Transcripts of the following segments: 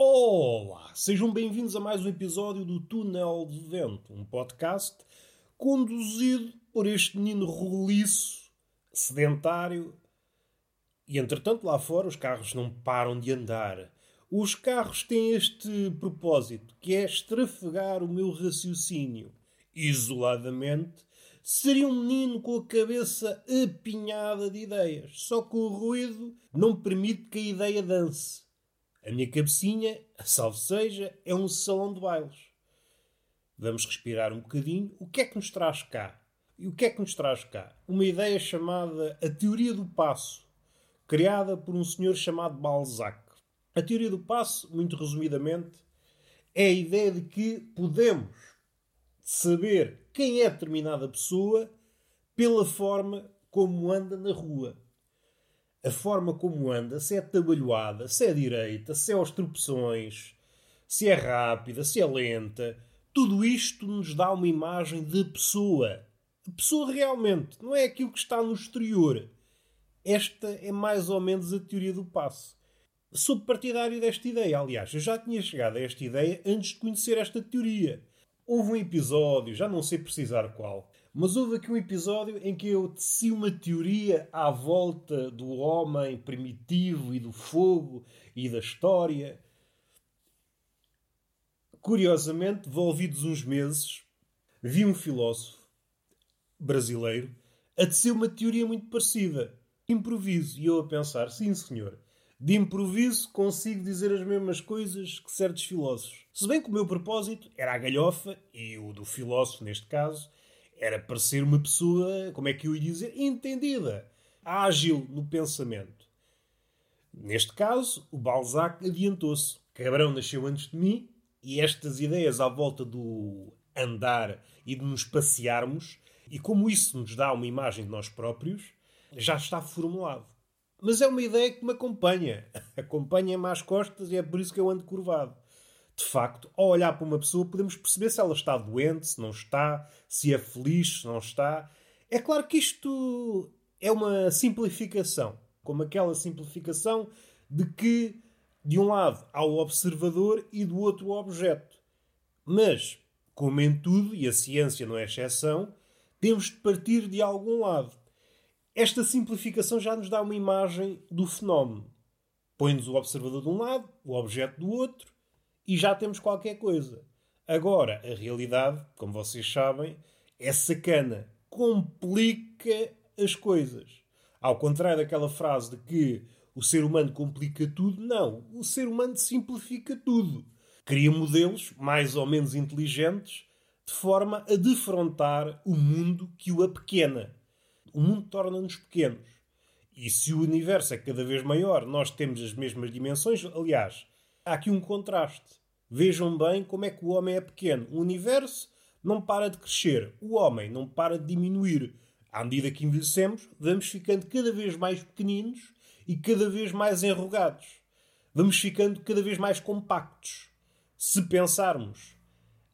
Olá, sejam bem-vindos a mais um episódio do Túnel de Vento, um podcast conduzido por este menino roliço, sedentário. E entretanto, lá fora, os carros não param de andar. Os carros têm este propósito, que é estrafegar o meu raciocínio. Isoladamente, seria um menino com a cabeça apinhada de ideias, só que o ruído não permite que a ideia dance. A minha cabecinha, salve seja, é um salão de bailes. Vamos respirar um bocadinho. O que é que nos traz cá? E o que é que nos traz cá? Uma ideia chamada a teoria do passo, criada por um senhor chamado Balzac. A teoria do passo, muito resumidamente, é a ideia de que podemos saber quem é determinada pessoa pela forma como anda na rua a forma como anda, se é atabalhoada, se é direita, se é aos tropeções, se é rápida, se é lenta, tudo isto nos dá uma imagem de pessoa. A pessoa realmente, não é aquilo que está no exterior. Esta é mais ou menos a teoria do passo. Sou partidário desta ideia, aliás, eu já tinha chegado a esta ideia antes de conhecer esta teoria. Houve um episódio, já não sei precisar qual, mas houve aqui um episódio em que eu teci uma teoria à volta do homem primitivo e do fogo e da história. Curiosamente, envolvidos uns meses, vi um filósofo brasileiro a tecer uma teoria muito parecida. Improviso. E eu a pensar, sim senhor, de improviso consigo dizer as mesmas coisas que certos filósofos. Se bem que o meu propósito era a galhofa, e o do filósofo neste caso, era para ser uma pessoa, como é que eu ia dizer, entendida, ágil no pensamento. Neste caso, o Balzac adiantou-se. Cabrão nasceu antes de mim e estas ideias à volta do andar e de nos passearmos, e como isso nos dá uma imagem de nós próprios, já está formulado. Mas é uma ideia que me acompanha. Acompanha-me às costas e é por isso que eu ando curvado de facto, ao olhar para uma pessoa, podemos perceber se ela está doente, se não está, se é feliz, se não está. É claro que isto é uma simplificação, como aquela simplificação de que, de um lado, há o observador e do outro o objeto. Mas, como em tudo, e a ciência não é exceção, temos de partir de algum lado. Esta simplificação já nos dá uma imagem do fenómeno. Põe-nos o observador de um lado, o objeto do outro, e já temos qualquer coisa. Agora, a realidade, como vocês sabem, é sacana. Complica as coisas. Ao contrário daquela frase de que o ser humano complica tudo, não. O ser humano simplifica tudo. Cria modelos mais ou menos inteligentes de forma a defrontar o mundo que o apequena. O mundo torna-nos pequenos. E se o universo é cada vez maior, nós temos as mesmas dimensões. Aliás, há aqui um contraste. Vejam bem como é que o homem é pequeno. O universo não para de crescer, o homem não para de diminuir. À medida que envelhecemos, vamos ficando cada vez mais pequeninos e cada vez mais enrugados. Vamos ficando cada vez mais compactos. Se pensarmos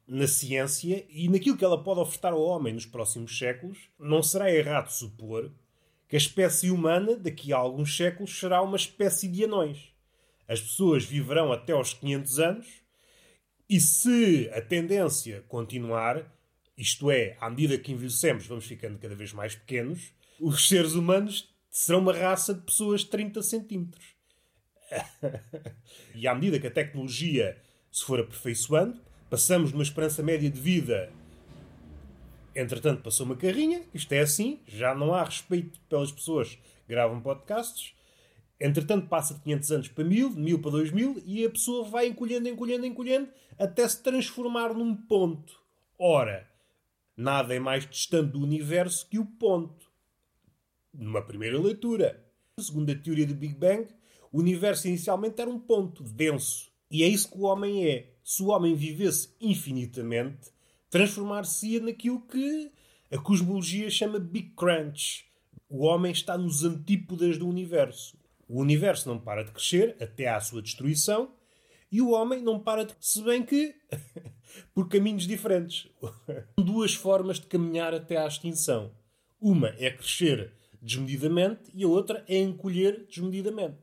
na ciência e naquilo que ela pode ofertar ao homem nos próximos séculos, não será errado supor que a espécie humana, daqui a alguns séculos, será uma espécie de anões. As pessoas viverão até aos 500 anos e se a tendência continuar, isto é, à medida que envelhecemos, vamos ficando cada vez mais pequenos, os seres humanos serão uma raça de pessoas de 30 centímetros. e à medida que a tecnologia se for aperfeiçoando, passamos de uma esperança média de vida. Entretanto, passou uma carrinha, isto é assim, já não há respeito pelas pessoas que gravam podcasts, Entretanto, passa de 500 anos para 1000, de 1000 para 2000 e a pessoa vai encolhendo, encolhendo, encolhendo até se transformar num ponto. Ora, nada é mais distante do universo que o ponto. Numa primeira leitura. Segundo a teoria do Big Bang, o universo inicialmente era um ponto denso. E é isso que o homem é. Se o homem vivesse infinitamente, transformar-se-ia naquilo que a cosmologia chama Big Crunch. O homem está nos antípodas do universo. O universo não para de crescer até à sua destruição e o homem não para de. Se bem que. por caminhos diferentes. Duas formas de caminhar até à extinção. Uma é crescer desmedidamente e a outra é encolher desmedidamente.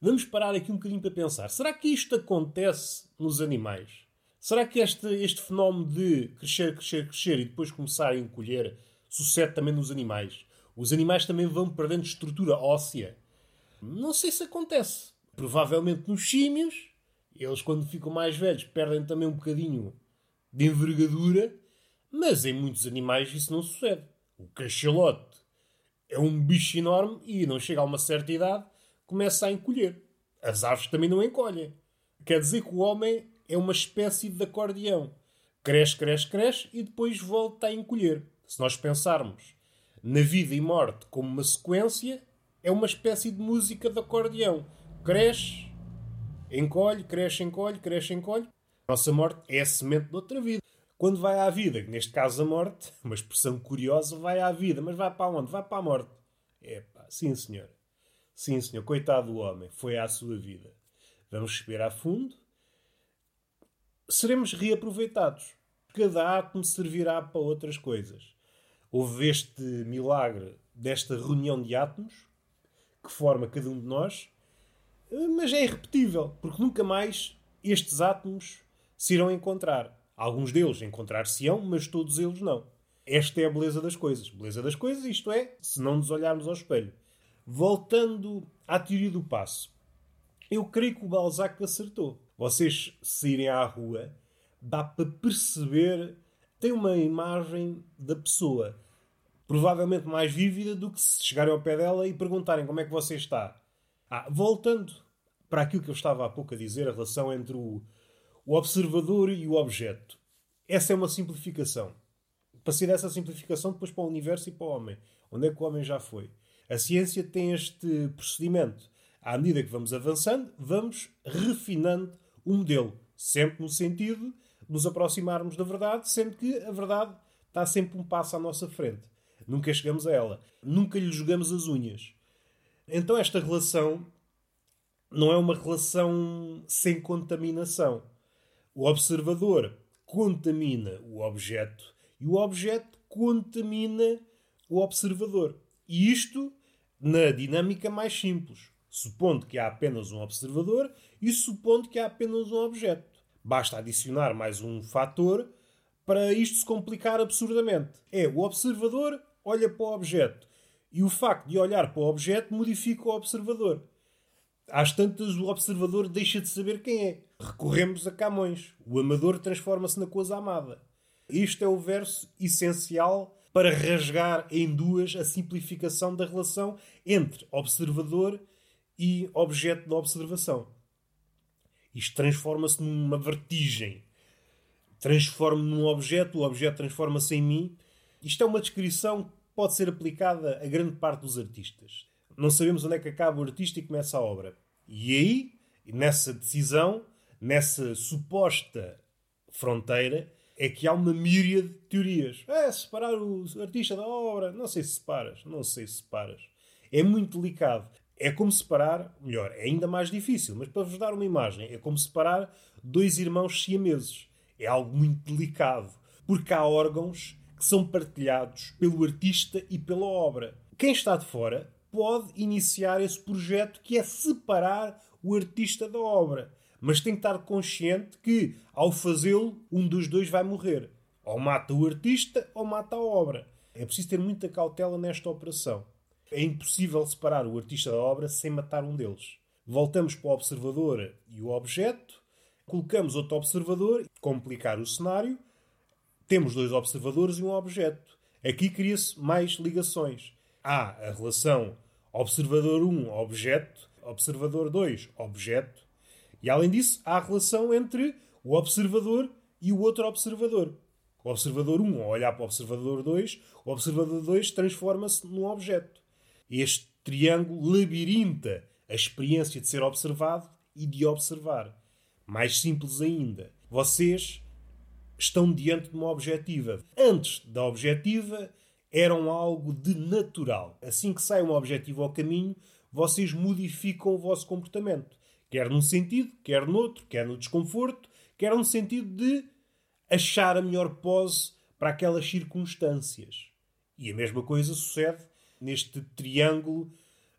Vamos parar aqui um bocadinho para pensar. Será que isto acontece nos animais? Será que este, este fenómeno de crescer, crescer, crescer e depois começar a encolher sucede também nos animais? Os animais também vão perdendo estrutura óssea? Não sei se acontece. Provavelmente nos símios, eles quando ficam mais velhos perdem também um bocadinho de envergadura, mas em muitos animais isso não sucede. O cachalote é um bicho enorme e não chega a uma certa idade, começa a encolher. As aves também não encolhem. Quer dizer que o homem é uma espécie de acordeão. Cresce, cresce, cresce e depois volta a encolher. Se nós pensarmos na vida e morte como uma sequência, é uma espécie de música de acordeão. Cresce, encolhe, cresce, encolhe, cresce, encolhe. Nossa morte é a semente de outra vida. Quando vai à vida, neste caso a morte, uma expressão curiosa, vai à vida, mas vai para onde? Vai para a morte. É pá, sim senhor. Sim senhor, coitado do homem, foi à sua vida. Vamos respirar fundo. Seremos reaproveitados. Cada átomo servirá para outras coisas. Houve este milagre desta reunião de átomos que forma cada um de nós, mas é irrepetível, porque nunca mais estes átomos se irão encontrar. Alguns deles encontrar-se-ão, mas todos eles não. Esta é a beleza das coisas. Beleza das coisas, isto é, se não nos olharmos ao espelho. Voltando à teoria do passo, eu creio que o Balzac acertou. Vocês saírem à rua, dá para perceber, tem uma imagem da pessoa provavelmente mais vívida do que se chegarem ao pé dela e perguntarem como é que você está. Ah, voltando para aquilo que eu estava há pouco a dizer, a relação entre o, o observador e o objeto. Essa é uma simplificação. Passei dessa simplificação depois para o universo e para o homem. Onde é que o homem já foi? A ciência tem este procedimento. À medida que vamos avançando, vamos refinando o modelo. Sempre no sentido de nos aproximarmos da verdade, sendo que a verdade está sempre um passo à nossa frente. Nunca chegamos a ela. Nunca lhe jogamos as unhas. Então esta relação não é uma relação sem contaminação. O observador contamina o objeto e o objeto contamina o observador. E isto na dinâmica mais simples, supondo que há apenas um observador e supondo que há apenas um objeto. Basta adicionar mais um fator para isto se complicar absurdamente. É o observador olha para o objeto e o facto de olhar para o objeto modifica o observador. Às tantas, o observador deixa de saber quem é. Recorremos a Camões. O amador transforma-se na coisa amada. Isto é o verso essencial para rasgar em duas a simplificação da relação entre observador e objeto de observação. Isto transforma-se numa vertigem. Transformo-me num objeto, o objeto transforma-se em mim. Isto é uma descrição que pode ser aplicada a grande parte dos artistas não sabemos onde é que acaba o artista e começa a obra. E aí, nessa decisão, nessa suposta fronteira, é que há uma míria de teorias. É, separar o artista da obra. Não sei se separas, não sei se separas. É muito delicado. É como separar, melhor, é ainda mais difícil, mas para vos dar uma imagem, é como separar dois irmãos siameses. É algo muito delicado, porque há órgãos que são partilhados pelo artista e pela obra. Quem está de fora pode iniciar esse projeto que é separar o artista da obra. Mas tem que estar consciente que, ao fazê-lo, um dos dois vai morrer. Ou mata o artista ou mata a obra. É preciso ter muita cautela nesta operação. É impossível separar o artista da obra sem matar um deles. Voltamos para o observador e o objeto, colocamos outro observador, complicar o cenário, temos dois observadores e um objeto. Aqui cria-se mais ligações. Há a relação observador 1, objeto, observador 2, objeto. E além disso, há a relação entre o observador e o outro observador. O observador 1, ao olhar para o observador 2, o observador 2 transforma-se num objeto. Este triângulo labirinta a experiência de ser observado e de observar. Mais simples ainda, vocês estão diante de uma objetiva. Antes da objetiva, eram algo de natural. Assim que sai um objetivo ao caminho, vocês modificam o vosso comportamento. Quer num sentido, quer noutro, quer no desconforto, quer no sentido de achar a melhor pose para aquelas circunstâncias. E a mesma coisa sucede neste triângulo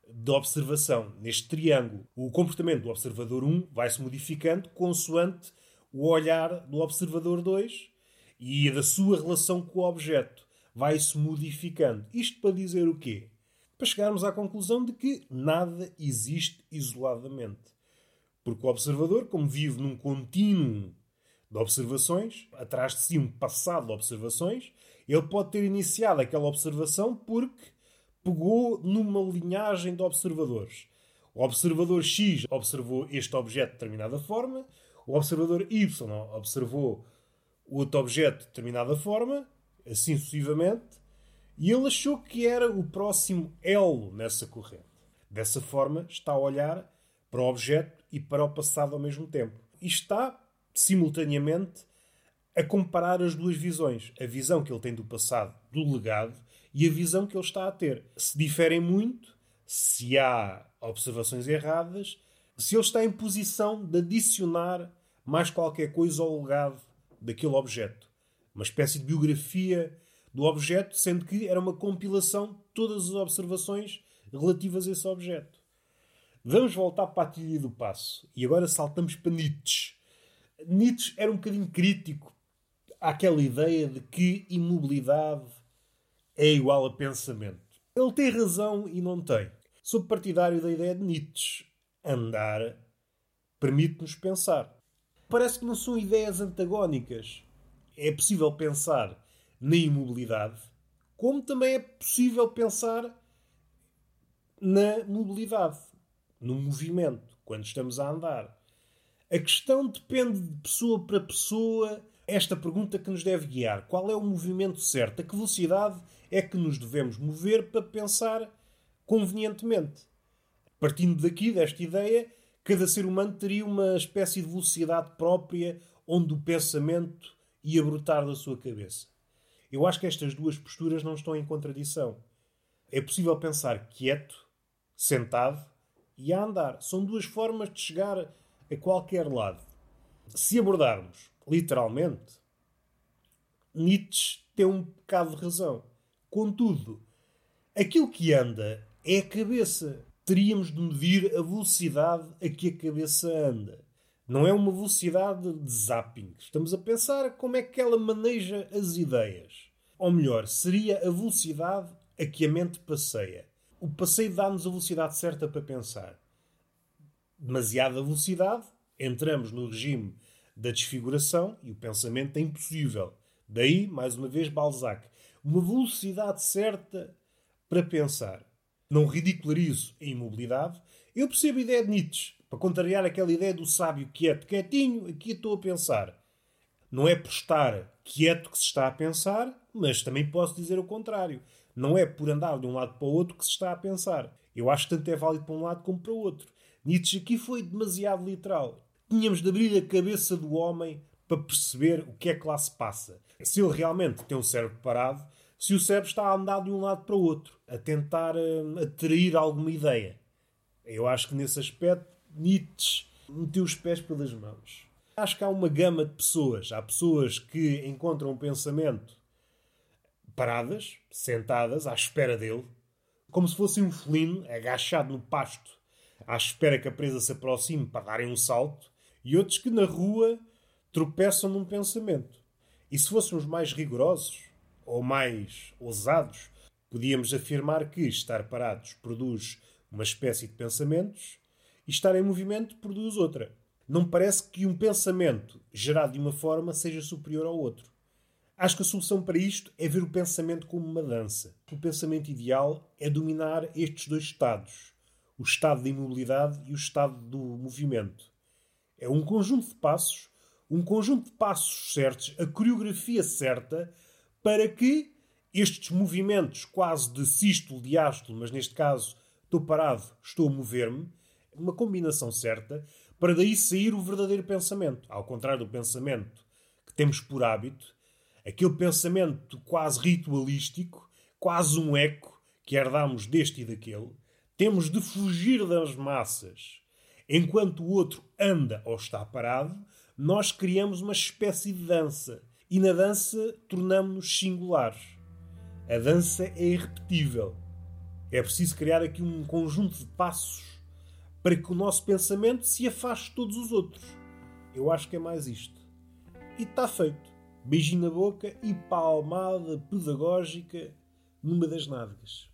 de observação neste triângulo. O comportamento do observador 1 vai se modificando consoante o olhar do observador 2 e da sua relação com o objeto. Vai se modificando. Isto para dizer o quê? Para chegarmos à conclusão de que nada existe isoladamente. Porque o observador, como vive num contínuo de observações, atrás de si um passado de observações, ele pode ter iniciado aquela observação porque pegou numa linhagem de observadores. O observador X observou este objeto de determinada forma, o observador Y observou outro objeto de determinada forma, assim sucessivamente, e ele achou que era o próximo elo nessa corrente. Dessa forma, está a olhar para o objeto e para o passado ao mesmo tempo. E está, simultaneamente, a comparar as duas visões. A visão que ele tem do passado, do legado, e a visão que ele está a ter. Se diferem muito, se há observações erradas, se ele está em posição de adicionar mais qualquer coisa ao legado daquele objeto. Uma espécie de biografia do objeto, sendo que era uma compilação de todas as observações relativas a esse objeto. Vamos voltar para a teoria do passo. E agora saltamos para Nietzsche. Nietzsche era um bocadinho crítico àquela ideia de que imobilidade é igual a pensamento. Ele tem razão e não tem. Sou partidário da ideia de Nietzsche. Andar permite-nos pensar. Parece que não são ideias antagónicas. É possível pensar na imobilidade, como também é possível pensar na mobilidade, no movimento, quando estamos a andar. A questão depende de pessoa para pessoa. Esta pergunta que nos deve guiar: qual é o movimento certo? A que velocidade é que nos devemos mover para pensar convenientemente? Partindo daqui, desta ideia, cada ser humano teria uma espécie de velocidade própria onde o pensamento ia brotar da sua cabeça. Eu acho que estas duas posturas não estão em contradição. É possível pensar quieto, sentado e a andar. São duas formas de chegar a qualquer lado. Se abordarmos literalmente, Nietzsche tem um bocado de razão. Contudo, aquilo que anda é a cabeça. Teríamos de medir a velocidade a que a cabeça anda. Não é uma velocidade de zapping. Estamos a pensar como é que ela maneja as ideias. Ou melhor, seria a velocidade a que a mente passeia. O passeio dá-nos a velocidade certa para pensar. Demasiada velocidade, entramos no regime da desfiguração e o pensamento é impossível. Daí, mais uma vez, Balzac. Uma velocidade certa para pensar. Não ridicularizo a imobilidade. Eu percebo a ideia de Nietzsche para contrariar aquela ideia do sábio quieto, quietinho, aqui estou a pensar. Não é por estar quieto que se está a pensar, mas também posso dizer o contrário. Não é por andar de um lado para o outro que se está a pensar. Eu acho que tanto é válido para um lado como para o outro. Nietzsche aqui foi demasiado literal. Tínhamos de abrir a cabeça do homem para perceber o que é que lá se passa. Se ele realmente tem o cérebro parado, se o cérebro está a andar de um lado para o outro, a tentar uh, atrair alguma ideia. Eu acho que nesse aspecto Nietzsche meteu os pés pelas mãos. Acho que há uma gama de pessoas. Há pessoas que encontram um pensamento paradas, sentadas, à espera dele, como se fosse um felino agachado no pasto, à espera que a presa se aproxime para darem um salto, e outros que na rua tropeçam num pensamento. E se fôssemos mais rigorosos ou mais ousados, podíamos afirmar que estar parados produz uma espécie de pensamentos e estar em movimento produz outra. Não parece que um pensamento gerado de uma forma seja superior ao outro. Acho que a solução para isto é ver o pensamento como uma dança. O pensamento ideal é dominar estes dois estados, o estado de imobilidade e o estado do movimento. É um conjunto de passos, um conjunto de passos certos, a coreografia certa para que estes movimentos quase de sístolo, diástolo, mas neste caso estou parado, estou a mover-me, uma combinação certa para daí sair o verdadeiro pensamento. Ao contrário do pensamento que temos por hábito, aquele pensamento quase ritualístico, quase um eco que herdamos deste e daquele, temos de fugir das massas. Enquanto o outro anda ou está parado, nós criamos uma espécie de dança. E na dança tornamos-nos singulares. A dança é irrepetível. É preciso criar aqui um conjunto de passos para que o nosso pensamento se afaste de todos os outros. Eu acho que é mais isto. E está feito. Beijinho na boca e palmada pedagógica numa das nádegas.